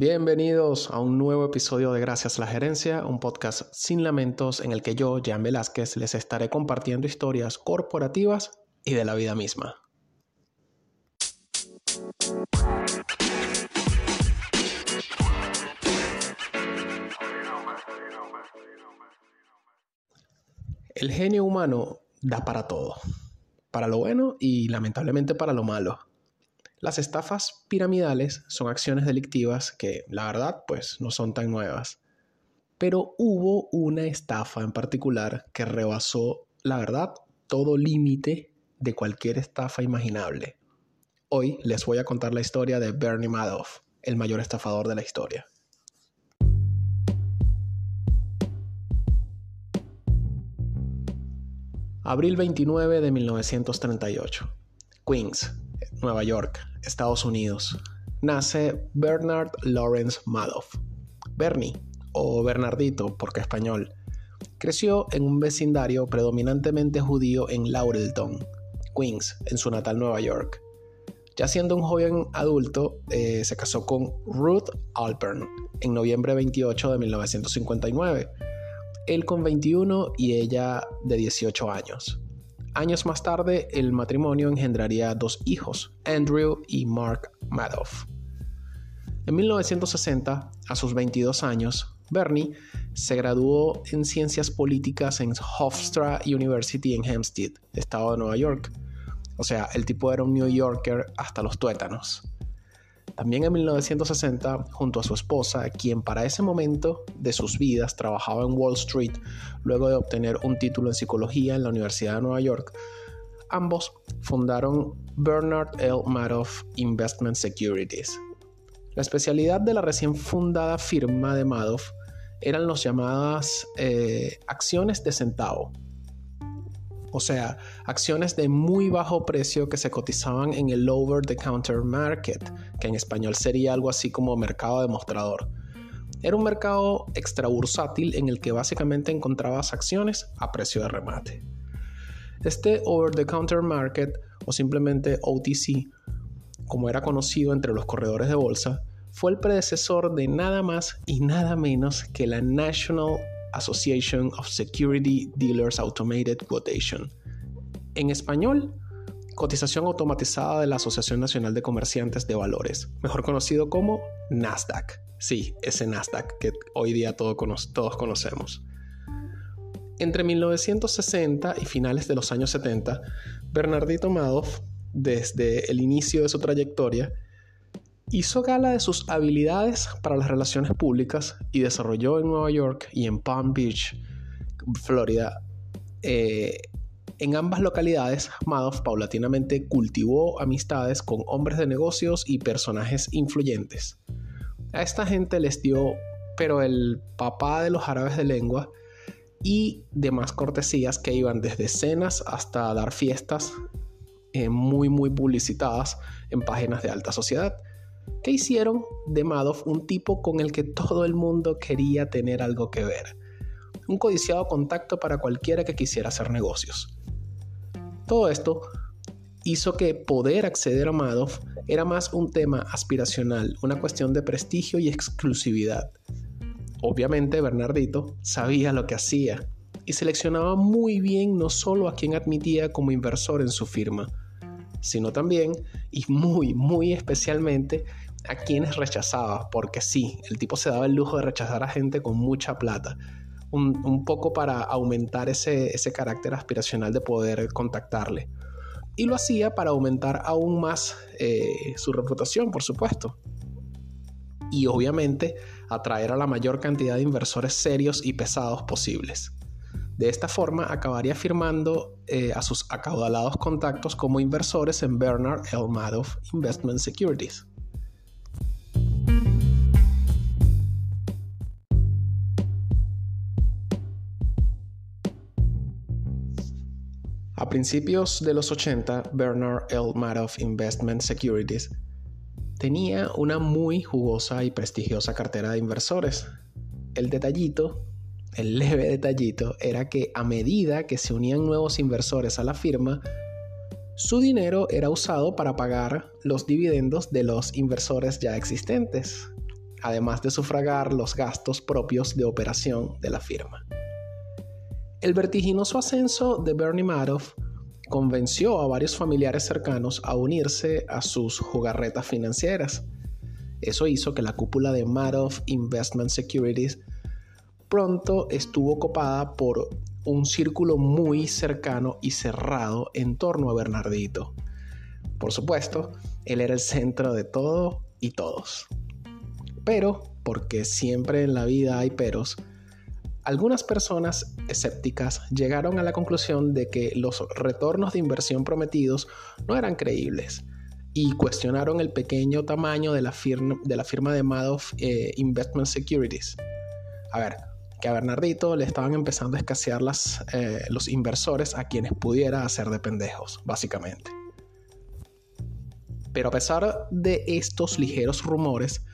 Bienvenidos a un nuevo episodio de Gracias a la Gerencia, un podcast sin lamentos en el que yo, Jan Velázquez, les estaré compartiendo historias corporativas y de la vida misma. El genio humano da para todo, para lo bueno y lamentablemente para lo malo. Las estafas piramidales son acciones delictivas que, la verdad, pues no son tan nuevas. Pero hubo una estafa en particular que rebasó, la verdad, todo límite de cualquier estafa imaginable. Hoy les voy a contar la historia de Bernie Madoff, el mayor estafador de la historia. Abril 29 de 1938. Queens, Nueva York, Estados Unidos. Nace Bernard Lawrence Madoff. Bernie, o Bernardito, porque español, creció en un vecindario predominantemente judío en Laurelton, Queens, en su natal Nueva York. Ya siendo un joven adulto, eh, se casó con Ruth Alpern en noviembre 28 de 1959. Él con 21 y ella de 18 años. Años más tarde, el matrimonio engendraría dos hijos, Andrew y Mark Madoff. En 1960, a sus 22 años, Bernie se graduó en ciencias políticas en Hofstra University en Hempstead, estado de Nueva York. O sea, el tipo era un New Yorker hasta los tuétanos. También en 1960, junto a su esposa, quien para ese momento de sus vidas trabajaba en Wall Street, luego de obtener un título en psicología en la Universidad de Nueva York, ambos fundaron Bernard L. Madoff Investment Securities. La especialidad de la recién fundada firma de Madoff eran las llamadas eh, acciones de centavo, o sea, acciones de muy bajo precio que se cotizaban en el over the counter market, que en español sería algo así como mercado de mostrador. Era un mercado extrabursátil en el que básicamente encontrabas acciones a precio de remate. Este over the counter market o simplemente OTC, como era conocido entre los corredores de bolsa, fue el predecesor de nada más y nada menos que la National Association of Security Dealers Automated Quotation. En español, cotización automatizada de la Asociación Nacional de Comerciantes de Valores, mejor conocido como Nasdaq. Sí, ese Nasdaq que hoy día todos conocemos. Entre 1960 y finales de los años 70, Bernardito Madoff, desde el inicio de su trayectoria, Hizo gala de sus habilidades para las relaciones públicas y desarrolló en Nueva York y en Palm Beach, Florida. Eh, en ambas localidades, Madoff paulatinamente cultivó amistades con hombres de negocios y personajes influyentes. A esta gente les dio, pero el papá de los árabes de lengua y demás cortesías que iban desde cenas hasta dar fiestas eh, muy muy publicitadas en páginas de alta sociedad que hicieron de Madoff un tipo con el que todo el mundo quería tener algo que ver. Un codiciado contacto para cualquiera que quisiera hacer negocios. Todo esto hizo que poder acceder a Madoff era más un tema aspiracional, una cuestión de prestigio y exclusividad. Obviamente Bernardito sabía lo que hacía y seleccionaba muy bien no solo a quien admitía como inversor en su firma, sino también y muy, muy especialmente a quienes rechazaba, porque sí, el tipo se daba el lujo de rechazar a gente con mucha plata, un, poco para aumentar ese, carácter aspiracional de poder contactarle. Y lo hacía para aumentar aún más eh, su reputación, por supuesto. Y obviamente atraer a la mayor cantidad de inversores serios y pesados posibles. De esta forma acabaría firmando eh, a sus acaudalados contactos como inversores en Bernard L. Madoff Investment Securities. A principios de los 80, Bernard L. Madoff Investment Securities tenía una muy jugosa y prestigiosa cartera de inversores. El detallito el leve detallito era que a medida que se unían nuevos inversores a la firma, su dinero era usado para pagar los dividendos de los inversores ya existentes. además de sufragar los gastos propios de operación de la firma. El vertiginoso ascenso de Bernie Madoff convenció a varios familiares cercanos a unirse a sus jugarretas financieras. Eso hizo que la cúpula de Madoff Investment Securities pronto estuvo copada por un círculo muy cercano y cerrado en torno a Bernardito. Por supuesto, él era el centro de todo y todos. Pero, porque siempre en la vida hay peros, algunas personas escépticas llegaron a la conclusión de que los retornos de inversión prometidos no eran creíbles y cuestionaron el pequeño tamaño de la firma de, Madoff eh, Investment Securities. A ver, que a Bernardito le estaban empezando a escasear las, eh, los inversores a quienes pudiera hacer de pendejos, básicamente. Pero a pesar de estos ligeros rumores,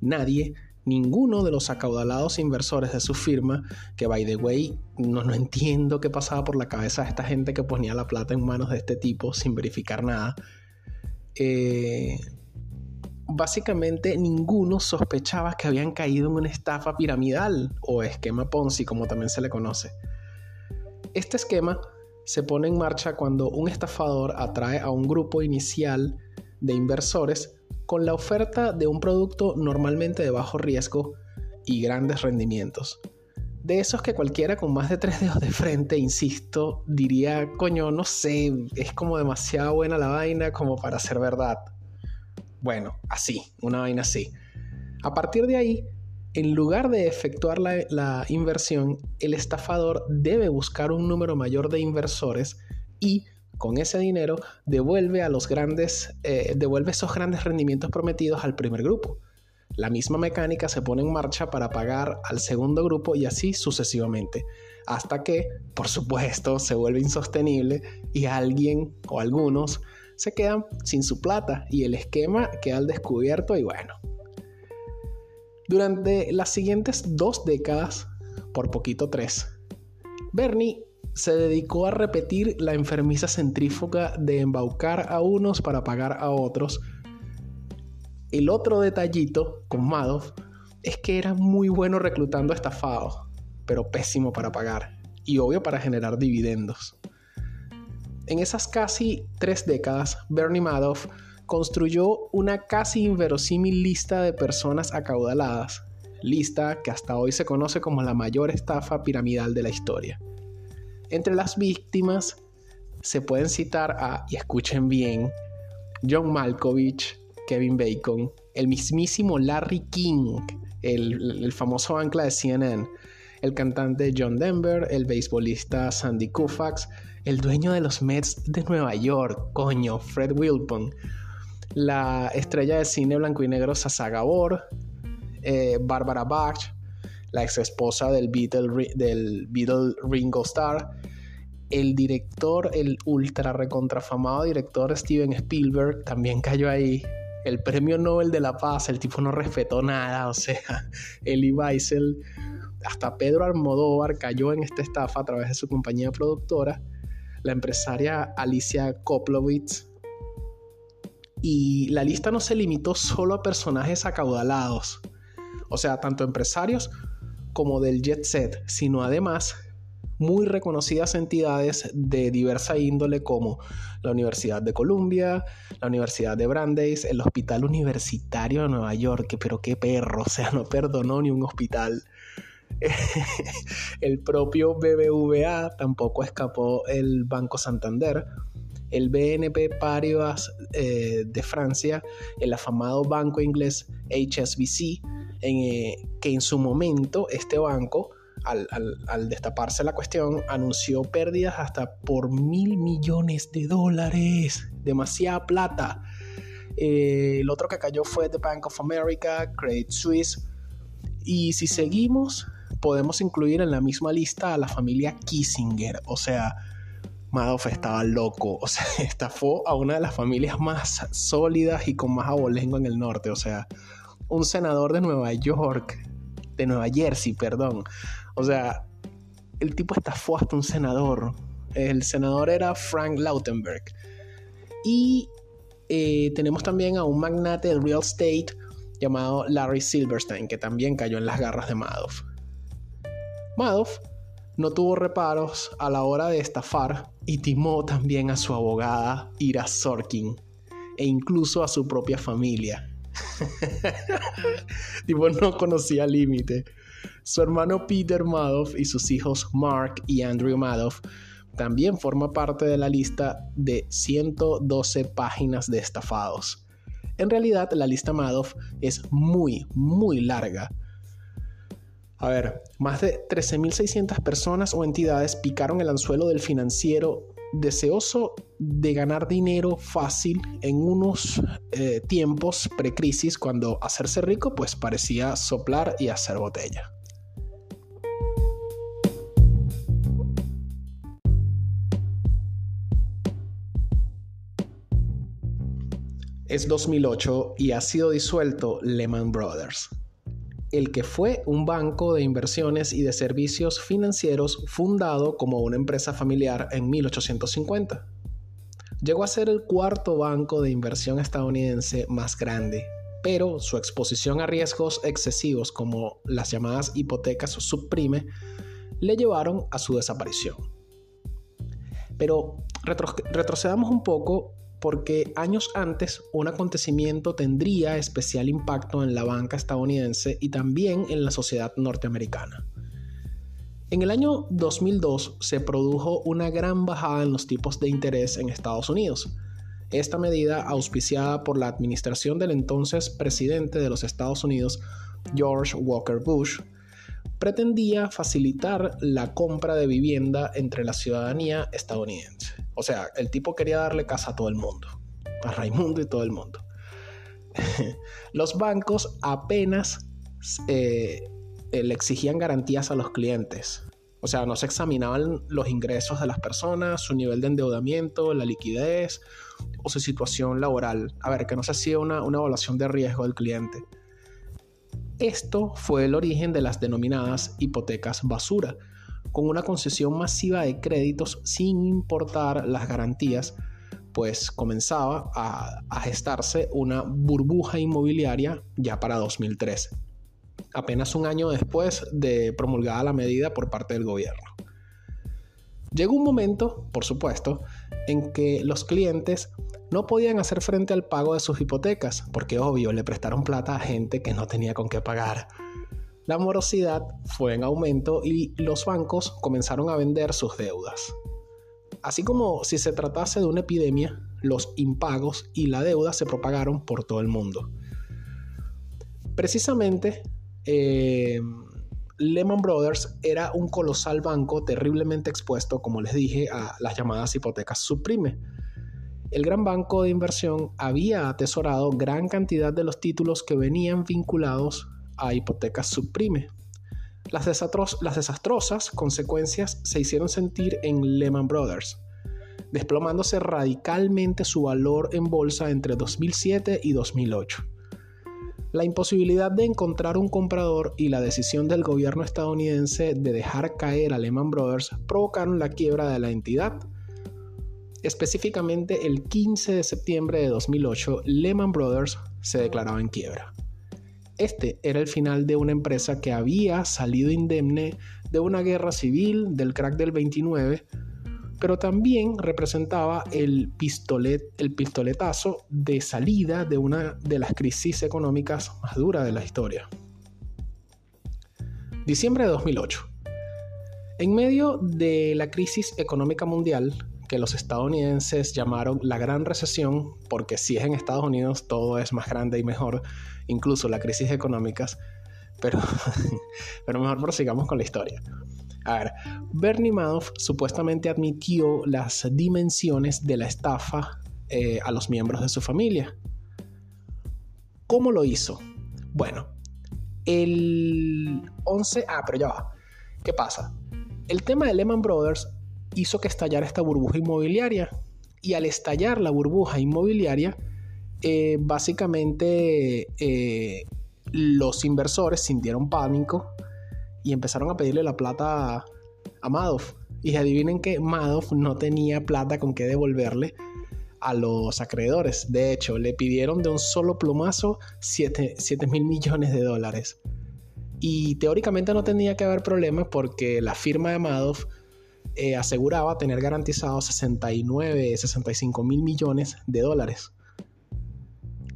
nadie, ninguno de los acaudalados inversores de su firma, que by the way, no, no entiendo qué pasaba por la cabeza de esta gente que ponía la plata en manos de este tipo sin verificar nada, eh, básicamente ninguno sospechaba que habían caído en una estafa piramidal o esquema Ponzi, como también se le conoce. Este esquema se pone en marcha cuando un estafador atrae a un grupo inicial de inversores con la oferta de un producto normalmente de bajo riesgo y grandes rendimientos. De esos que cualquiera con más de tres dedos de frente, insisto, diría, coño, no sé, es como demasiado buena la vaina como para ser verdad. Bueno, así, una vaina así. A partir de ahí, en lugar de efectuar la, inversión, el estafador debe buscar un número mayor de inversores y con ese dinero devuelve a los grandes, eh, devuelve esos grandes rendimientos prometidos al primer grupo. La misma mecánica se pone en marcha para pagar al segundo grupo y así sucesivamente, hasta que, por supuesto, se vuelve insostenible y alguien o algunos se quedan sin su plata y el esquema queda al descubierto y bueno. Durante las siguientes dos décadas, por poquito tres, Bernie se dedicó a repetir la enfermiza centrífuga de embaucar a unos para pagar a otros. El otro detallito con Madoff es que era muy bueno reclutando estafados, pero pésimo para pagar y obvio para generar dividendos. En esas casi tres décadas, Bernie Madoff construyó una casi inverosímil lista de personas acaudaladas, lista que hasta hoy se conoce como la mayor estafa piramidal de la historia. Entre las víctimas se pueden citar a, y escuchen bien, John Malkovich, Kevin Bacon, el mismísimo Larry King, el, famoso ancla de CNN, el cantante John Denver, el beisbolista Sandy Koufax, el dueño de los Mets de Nueva York, coño, Fred Wilpon, la estrella de cine blanco y negro Sasa Gabor, eh, Barbara Bach, la ex esposa del Beatle, del Ringo Starr, el director, el ultra recontrafamado director Steven Spielberg también cayó ahí. El premio Nobel de la Paz, el tipo no respetó nada, o sea, Elie Wiesel, hasta Pedro Almodóvar cayó en esta estafa a través de su compañía productora la empresaria Alicia Koplowitz. Y la lista no se limitó solo a personajes acaudalados, o sea, tanto empresarios como del jet set, sino además muy reconocidas entidades de diversa índole como la Universidad de Columbia, la Universidad de Brandeis, el Hospital Universitario de Nueva York, pero qué perro, o sea, no perdonó ni un hospital. el propio BBVA tampoco escapó el Banco Santander. El BNP Paribas eh, de Francia, el afamado banco inglés HSBC, en, eh, que en su momento este banco, al, destaparse la cuestión, anunció pérdidas hasta por mil millones de dólares. Demasiada plata. Eh, el otro que cayó fue The Bank of America, Credit Suisse. Y si seguimos, podemos incluir en la misma lista a la familia Kissinger. O sea, Madoff estaba loco. O sea, estafó a una de las familias más sólidas y con más abolengo en el norte. O sea, un senador de Nueva York, de Nueva Jersey, perdón. O sea, el tipo estafó hasta un senador. El senador era Frank Lautenberg. Y eh, tenemos también a un magnate del real estate llamado Larry Silverstein, que también cayó en las garras de Madoff. Madoff no tuvo reparos a la hora de estafar y timó también a su abogada Ira Sorkin e incluso a su propia familia. tipo, no conocía límite. Su hermano Peter Madoff y sus hijos Mark y Andrew Madoff también forma parte de la lista de 112 páginas de estafados. En realidad, la lista Madoff es muy, muy larga. A ver, más de 13.600 personas o entidades picaron el anzuelo del financiero deseoso de ganar dinero fácil en unos eh, tiempos precrisis cuando hacerse rico pues parecía soplar y hacer botella. Es 2008 y ha sido disuelto Lehman Brothers, el que fue un banco de inversiones y de servicios financieros fundado como una empresa familiar en 1850. Llegó a ser el cuarto banco de inversión estadounidense más grande, pero su exposición a riesgos excesivos como las llamadas hipotecas subprime le llevaron a su desaparición. Pero retrocedamos un poco porque años antes un acontecimiento tendría especial impacto en la banca estadounidense y también en la sociedad norteamericana. En el año 2002 se produjo una gran bajada en los tipos de interés en Estados Unidos. Esta medida, auspiciada por la administración del entonces presidente de los Estados Unidos, George Walker Bush, pretendía facilitar la compra de vivienda entre la ciudadanía estadounidense. O sea, el tipo quería darle casa a todo el mundo, a Raimundo y todo el mundo. los bancos apenas eh, le exigían garantías a los clientes. O sea, no se examinaban los ingresos de las personas, su nivel de endeudamiento, la liquidez o su situación laboral. A ver, que no se hacía una, una evaluación de riesgo del cliente. Esto fue el origen de las denominadas hipotecas basura, con una concesión masiva de créditos sin importar las garantías, pues comenzaba a, gestarse una burbuja inmobiliaria ya para 2013, apenas un año después de promulgada la medida por parte del gobierno. Llegó un momento, por supuesto, en que los clientes no podían hacer frente al pago de sus hipotecas, porque obvio le prestaron plata a gente que no tenía con qué pagar. La morosidad fue en aumento y los bancos comenzaron a vender sus deudas. Así como si se tratase de una epidemia, los impagos y la deuda se propagaron por todo el mundo. Precisamente, eh, Lehman Brothers era un colosal banco terriblemente expuesto, como les dije, a las llamadas hipotecas subprime el gran banco de inversión había atesorado gran cantidad de los títulos que venían vinculados a hipotecas subprime. Las, desastrosas consecuencias se hicieron sentir en Lehman Brothers, desplomándose radicalmente su valor en bolsa entre 2007 y 2008. La imposibilidad de encontrar un comprador y la decisión del gobierno estadounidense de dejar caer a Lehman Brothers provocaron la quiebra de la entidad Específicamente el 15 de septiembre de 2008, Lehman Brothers se declaraba en quiebra. Este era el final de una empresa que había salido indemne de una guerra civil, del crack del 29, pero también representaba el, el pistoletazo de salida de una de las crisis económicas más duras de la historia. Diciembre de 2008. En medio de la crisis económica mundial, que los estadounidenses llamaron la Gran Recesión, porque si es en Estados Unidos todo es más grande y mejor, incluso la crisis económicas, pero, pero mejor prosigamos con la historia. A ver, Bernie Madoff supuestamente admitió las dimensiones de la estafa eh, a los miembros de su familia. ¿Cómo lo hizo? Bueno, el 11... Ah, pero ya va. ¿Qué pasa? El tema de Lehman Brothers hizo que estallara esta burbuja inmobiliaria. Y al estallar la burbuja inmobiliaria, eh, básicamente eh, los inversores sintieron pánico y empezaron a pedirle la plata a, Madoff. Y adivinen que Madoff no tenía plata con qué devolverle a los acreedores. De hecho, le pidieron de un solo plumazo 7 mil millones de dólares. Y teóricamente no tenía que haber problemas porque la firma de Madoff eh, aseguraba tener garantizados 69, 65 mil millones de dólares.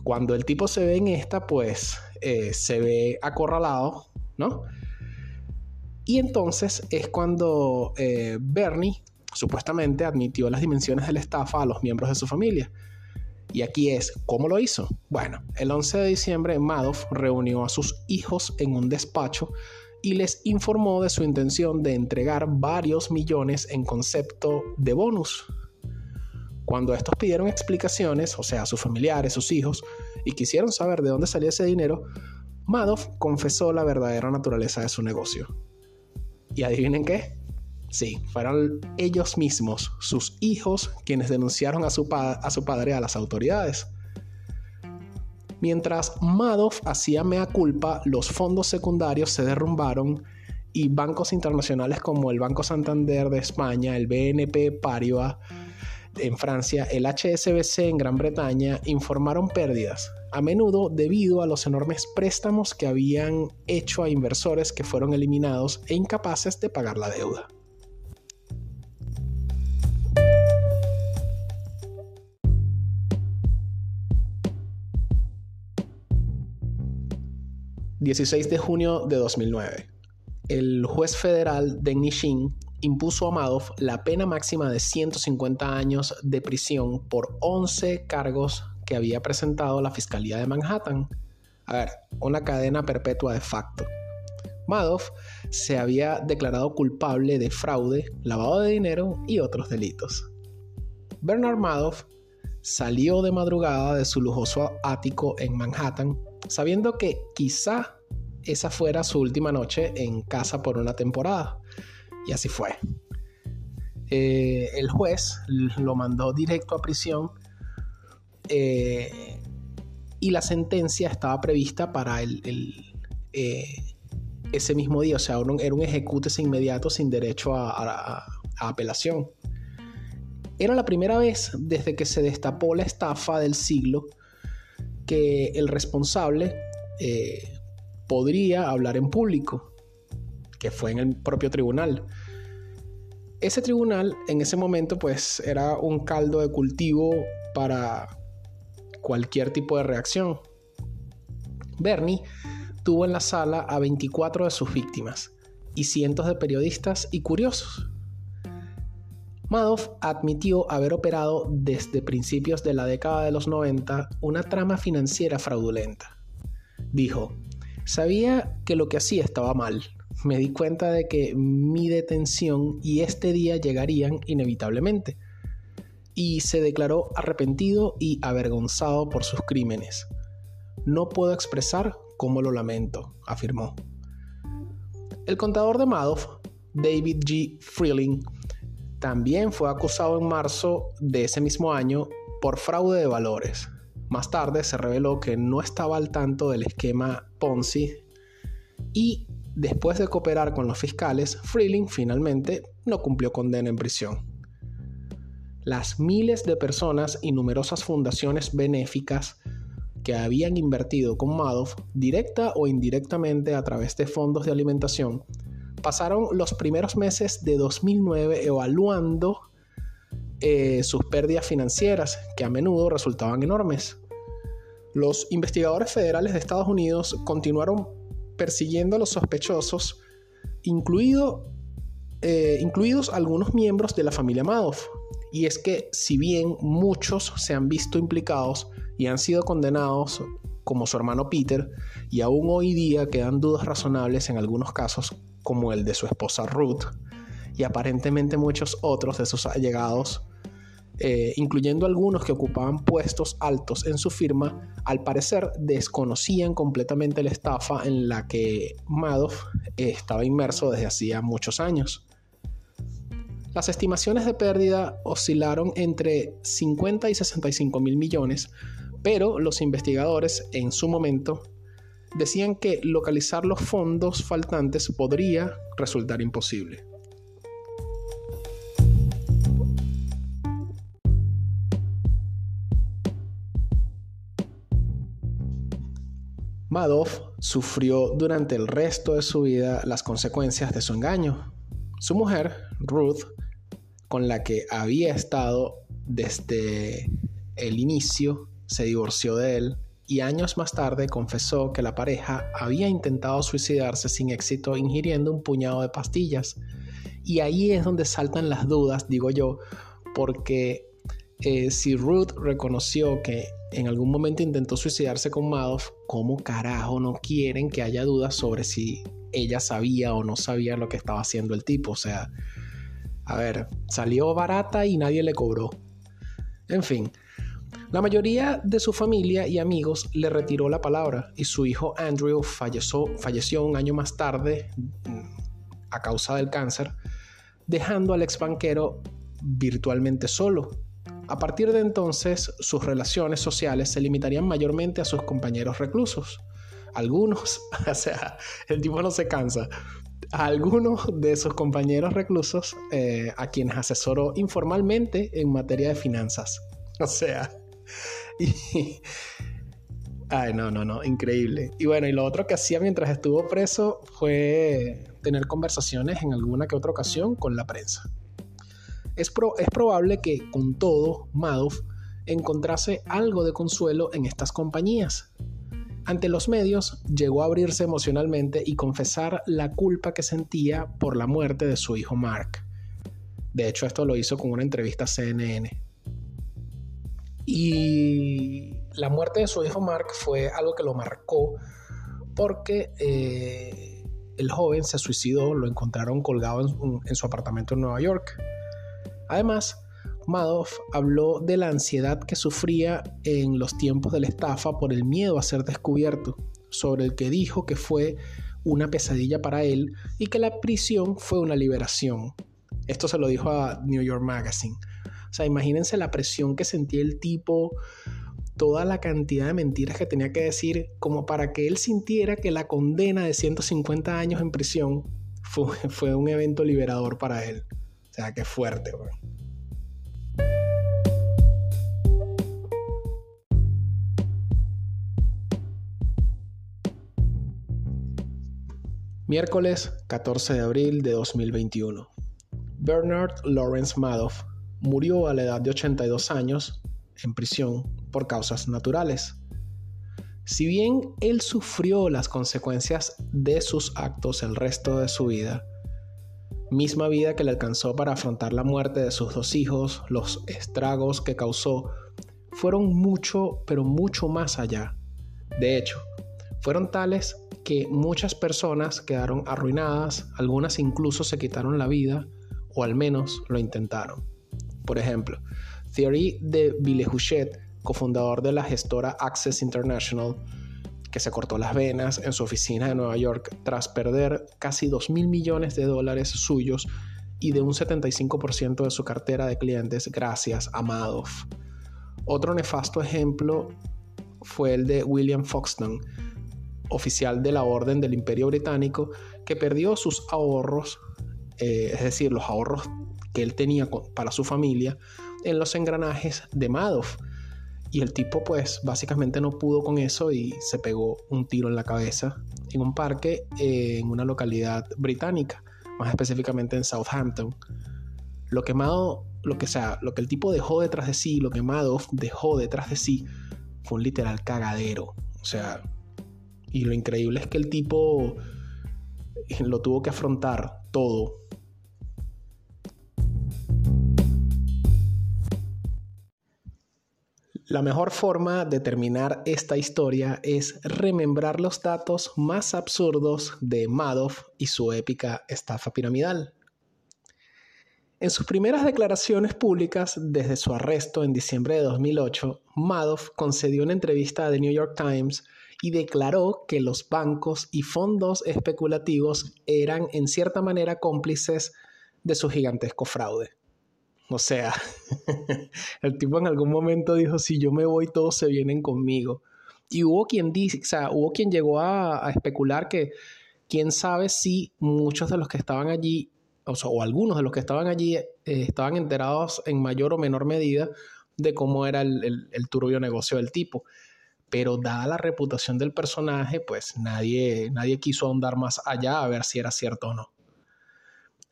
Cuando el tipo se ve en esta, pues eh, se ve acorralado, ¿no? Y entonces es cuando eh, Bernie supuestamente admitió las dimensiones de la estafa a los miembros de su familia. Y aquí es, ¿cómo lo hizo? Bueno, el 11 de diciembre Madoff reunió a sus hijos en un despacho y les informó de su intención de entregar varios millones en concepto de bonus. Cuando estos pidieron explicaciones, o sea, sus familiares, sus hijos, y quisieron saber de dónde salía ese dinero, Madoff confesó la verdadera naturaleza de su negocio. ¿Y adivinen qué? Sí, fueron ellos mismos, sus hijos, quienes denunciaron a su, a su padre a las autoridades. Mientras Madoff hacía mea culpa, los fondos secundarios se derrumbaron y bancos internacionales como el Banco Santander de España, el BNP Paribas en Francia, el HSBC en Gran Bretaña informaron pérdidas, a menudo debido a los enormes préstamos que habían hecho a inversores que fueron eliminados e incapaces de pagar la deuda. 16 de junio de 2009. El juez federal Deng Nixin impuso a Madoff la pena máxima de 150 años de prisión por 11 cargos que había presentado la Fiscalía de Manhattan. A ver, una cadena perpetua de facto. Madoff se había declarado culpable de fraude, lavado de dinero y otros delitos. Bernard Madoff salió de madrugada de su lujoso ático en Manhattan sabiendo que quizá esa fuera su última noche en casa por una temporada. Y así fue. Eh, el juez lo mandó directo a prisión eh, y la sentencia estaba prevista para el, eh, ese mismo día, o sea, era un ejecutes inmediato sin derecho a apelación. Era la primera vez desde que se destapó la estafa del siglo que el responsable podría hablar en público, que fue en el propio tribunal. Ese tribunal en ese momento pues era un caldo de cultivo para cualquier tipo de reacción. Bernie tuvo en la sala a 24 de sus víctimas y cientos de periodistas y curiosos. Madoff admitió haber operado desde principios de la década de los 90 una trama financiera fraudulenta. Dijo, sabía que lo que hacía estaba mal. Me di cuenta de que mi detención y este día llegarían inevitablemente. Y se declaró arrepentido y avergonzado por sus crímenes. No puedo expresar cómo lo lamento, afirmó. El contador de Madoff, David G. Freeling, también fue acusado en marzo de ese mismo año por fraude de valores. Más tarde se reveló que no estaba al tanto del esquema Ponzi y después de cooperar con los fiscales, Freeling finalmente no cumplió condena en prisión. Las miles de personas y numerosas fundaciones benéficas que habían invertido con Madoff, directa o indirectamente a través de fondos de alimentación, pasaron los primeros meses de 2009 evaluando eh, sus pérdidas financieras, que a menudo resultaban enormes. Los investigadores federales de Estados Unidos continuaron persiguiendo a los sospechosos, incluido, eh, incluidos algunos miembros de la familia Madoff. Y es que si bien muchos se han visto implicados y han sido condenados como su hermano Peter, y aún hoy día quedan dudas razonables en algunos casos como el de su esposa Ruth, y aparentemente muchos otros de sus allegados, eh, incluyendo algunos que ocupaban puestos altos en su firma, al parecer desconocían completamente la estafa en la que Madoff estaba inmerso desde hacía muchos años. Las estimaciones de pérdida oscilaron entre 50 y 65 mil millones, pero los investigadores en su momento decían que localizar los fondos faltantes podría resultar imposible. Madoff sufrió durante el resto de su vida las consecuencias de su engaño. Su mujer, Ruth, con la que había estado desde el inicio, se divorció de él y años más tarde confesó que la pareja había intentado suicidarse sin éxito ingiriendo un puñado de pastillas. Y ahí es donde saltan las dudas, digo yo, porque eh, si Ruth reconoció que en algún momento intentó suicidarse con Madoff, ¿cómo carajo no quieren que haya dudas sobre si ella sabía o no sabía lo que estaba haciendo el tipo? O sea, a ver, salió barata y nadie le cobró. En fin, la mayoría de su familia y amigos le retiró la palabra y su hijo Andrew falleció, falleció un año más tarde mm, a causa del cáncer, dejando al ex banquero virtualmente solo. A partir de entonces, sus relaciones sociales se limitarían mayormente a sus compañeros reclusos. Algunos, o sea, el tipo no se cansa. A algunos de sus compañeros reclusos eh, a quienes asesoró informalmente en materia de finanzas. O sea, y... Ay, no, no, no, increíble. Y bueno, y lo otro que hacía mientras estuvo preso fue tener conversaciones en alguna que otra ocasión con la prensa. Es, probable que, con todo, Madoff encontrase algo de consuelo en estas compañías. Ante los medios, llegó a abrirse emocionalmente y confesar la culpa que sentía por la muerte de su hijo Mark. De hecho, esto lo hizo con una entrevista a CNN. Y la muerte de su hijo Mark fue algo que lo marcó porque eh, el joven se suicidó, lo encontraron colgado en, su apartamento en Nueva York. Además, Madoff habló de la ansiedad que sufría en los tiempos de la estafa por el miedo a ser descubierto, sobre el que dijo que fue una pesadilla para él y que la prisión fue una liberación. Esto se lo dijo a New York Magazine. O sea, imagínense la presión que sentía el tipo, toda la cantidad de mentiras que tenía que decir, como para que él sintiera que la condena de 150 años en prisión fue, un evento liberador para él. Qué fuerte, Miércoles 14 de abril de 2021. Bernard Lawrence Madoff murió a la edad de 82 años en prisión por causas naturales. Si bien él sufrió las consecuencias de sus actos el resto de su vida, misma vida que le alcanzó para afrontar la muerte de sus dos hijos, los estragos que causó fueron mucho, pero mucho más allá. De hecho, fueron tales que muchas personas quedaron arruinadas, algunas incluso se quitaron la vida, o al menos lo intentaron. Por ejemplo, Thierry de Villejuchet, cofundador de la gestora Access International, que se cortó las venas en su oficina de Nueva York tras perder casi 2 mil millones de dólares suyos y de un 75% de su cartera de clientes gracias a Madoff. Otro nefasto ejemplo fue el de William Foxton, oficial de la Orden del Imperio Británico, que perdió sus ahorros, eh, es decir, los ahorros que él tenía para su familia en los engranajes de Madoff. Y el tipo pues básicamente no pudo con eso y se pegó un tiro en la cabeza en un parque en una localidad británica, más específicamente en Southampton. Lo que Madoff, lo que sea, lo que el tipo dejó detrás de sí, lo que dejó detrás de sí fue un literal cagadero. O sea, y lo increíble es que el tipo lo tuvo que afrontar todo La mejor forma de terminar esta historia es remembrar los datos más absurdos de Madoff y su épica estafa piramidal. En sus primeras declaraciones públicas desde su arresto en diciembre de 2008, Madoff concedió una entrevista a The New York Times y declaró que los bancos y fondos especulativos eran en cierta manera cómplices de su gigantesco fraude. O sea, el tipo en algún momento dijo, si yo me voy, todos se vienen conmigo. Y hubo quien dice, o sea, hubo quien llegó a, especular que quién sabe si muchos de los que estaban allí, o, sea, o algunos de los que estaban allí, eh, estaban enterados en mayor o menor medida de cómo era el, el, turbio negocio del tipo. pero dada la reputación del personaje, pues nadie, nadie quiso ahondar más allá a ver si era cierto o no.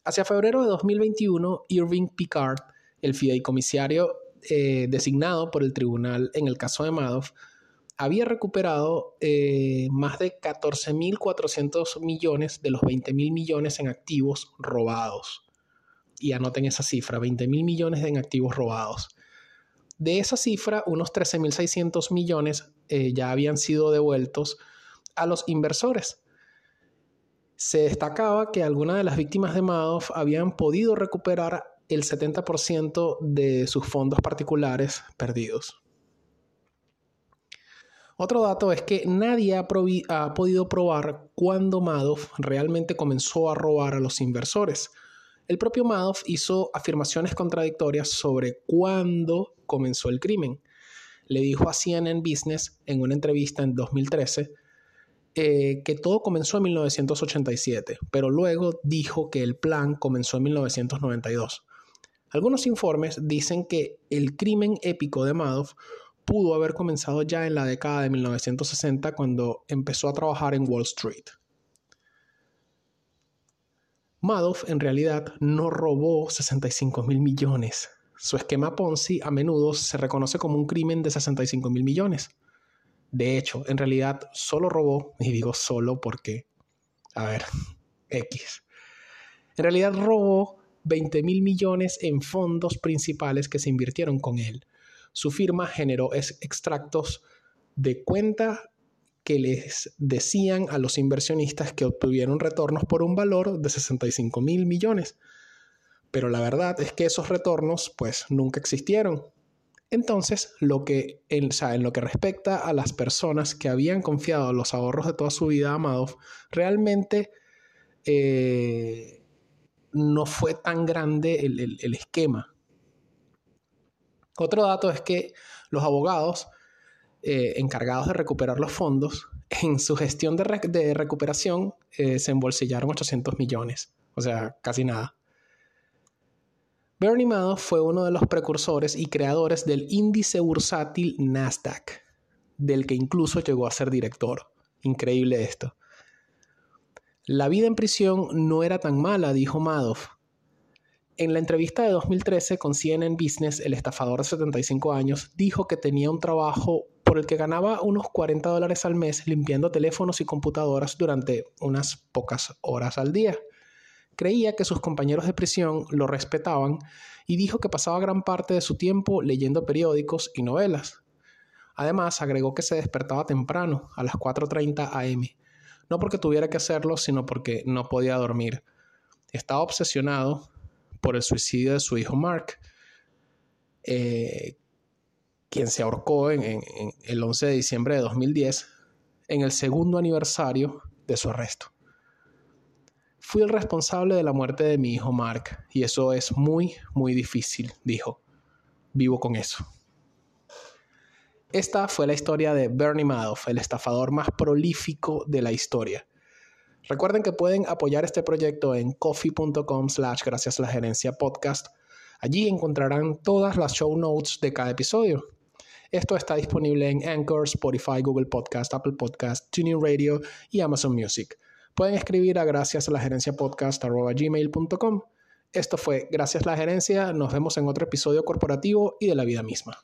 Hacia febrero de 2021, Irving Picard, el fideicomisario eh, designado por el tribunal en el caso de Madoff, había recuperado eh, más de 14.400 millones de los 20.000 millones en activos robados. Y anoten esa cifra, 20.000 millones en activos robados. De esa cifra, unos 13.600 millones eh, ya habían sido devueltos a los inversores. Se destacaba que algunas de las víctimas de Madoff habían podido recuperar el 70% de sus fondos particulares perdidos. Otro dato es que nadie ha, podido probar cuándo Madoff realmente comenzó a robar a los inversores. El propio Madoff hizo afirmaciones contradictorias sobre cuándo comenzó el crimen. Le dijo a CNN Business en una entrevista en 2013 eh, que todo comenzó en 1987, pero luego dijo que el plan comenzó en 1992. Algunos informes dicen que el crimen épico de Madoff pudo haber comenzado ya en la década de 1960 cuando empezó a trabajar en Wall Street. Madoff en realidad no robó 65 mil millones. Su esquema Ponzi a menudo se reconoce como un crimen de 65 mil millones. De hecho, en realidad solo robó, y digo solo porque, a ver, X. En realidad robó 20 mil millones en fondos principales que se invirtieron con él su firma generó extractos de cuenta que les decían a los inversionistas que obtuvieron retornos por un valor de 65 mil millones. Pero la verdad es que esos retornos pues nunca existieron. Entonces, lo que, en, en lo que respecta a las personas que habían confiado los ahorros de toda su vida a realmente eh, no fue tan grande el esquema. Otro dato es que los abogados eh, encargados de recuperar los fondos, en su gestión de, recuperación eh, se embolsillaron 800 millones, o sea, casi nada. Bernie Madoff fue uno de los precursores y creadores del índice bursátil Nasdaq, del que incluso llegó a ser director. Increíble esto. La vida en prisión no era tan mala, dijo Madoff. En la entrevista de 2013 con CNN Business, el estafador de 75 años dijo que tenía un trabajo por el que ganaba unos 40 dólares al mes limpiando teléfonos y computadoras durante unas pocas horas al día. Creía que sus compañeros de prisión lo respetaban y dijo que pasaba gran parte de su tiempo leyendo periódicos y novelas. Además, agregó que se despertaba temprano, a las 4.30 am, no porque tuviera que hacerlo, sino porque no podía dormir. Estaba obsesionado por el suicidio de su hijo Mark, eh, quien se ahorcó en, el 11 de diciembre de 2010, en el segundo aniversario de su arresto. Fui el responsable de la muerte de mi hijo Mark y eso es muy, muy difícil, dijo. Vivo con eso. Esta fue la historia de Bernie Madoff, el estafador más prolífico de la historia. Recuerden que pueden apoyar este proyecto en coffee.com slash gracias a la gerencia podcast. Allí encontrarán todas las show notes de cada episodio. Esto está disponible en Anchor, Spotify, Google Podcast, Apple Podcast, Tuning Radio y Amazon Music. Pueden escribir a gracias a la gerencia. Esto fue Gracias a la gerencia. Nos vemos en otro episodio corporativo y de la vida misma.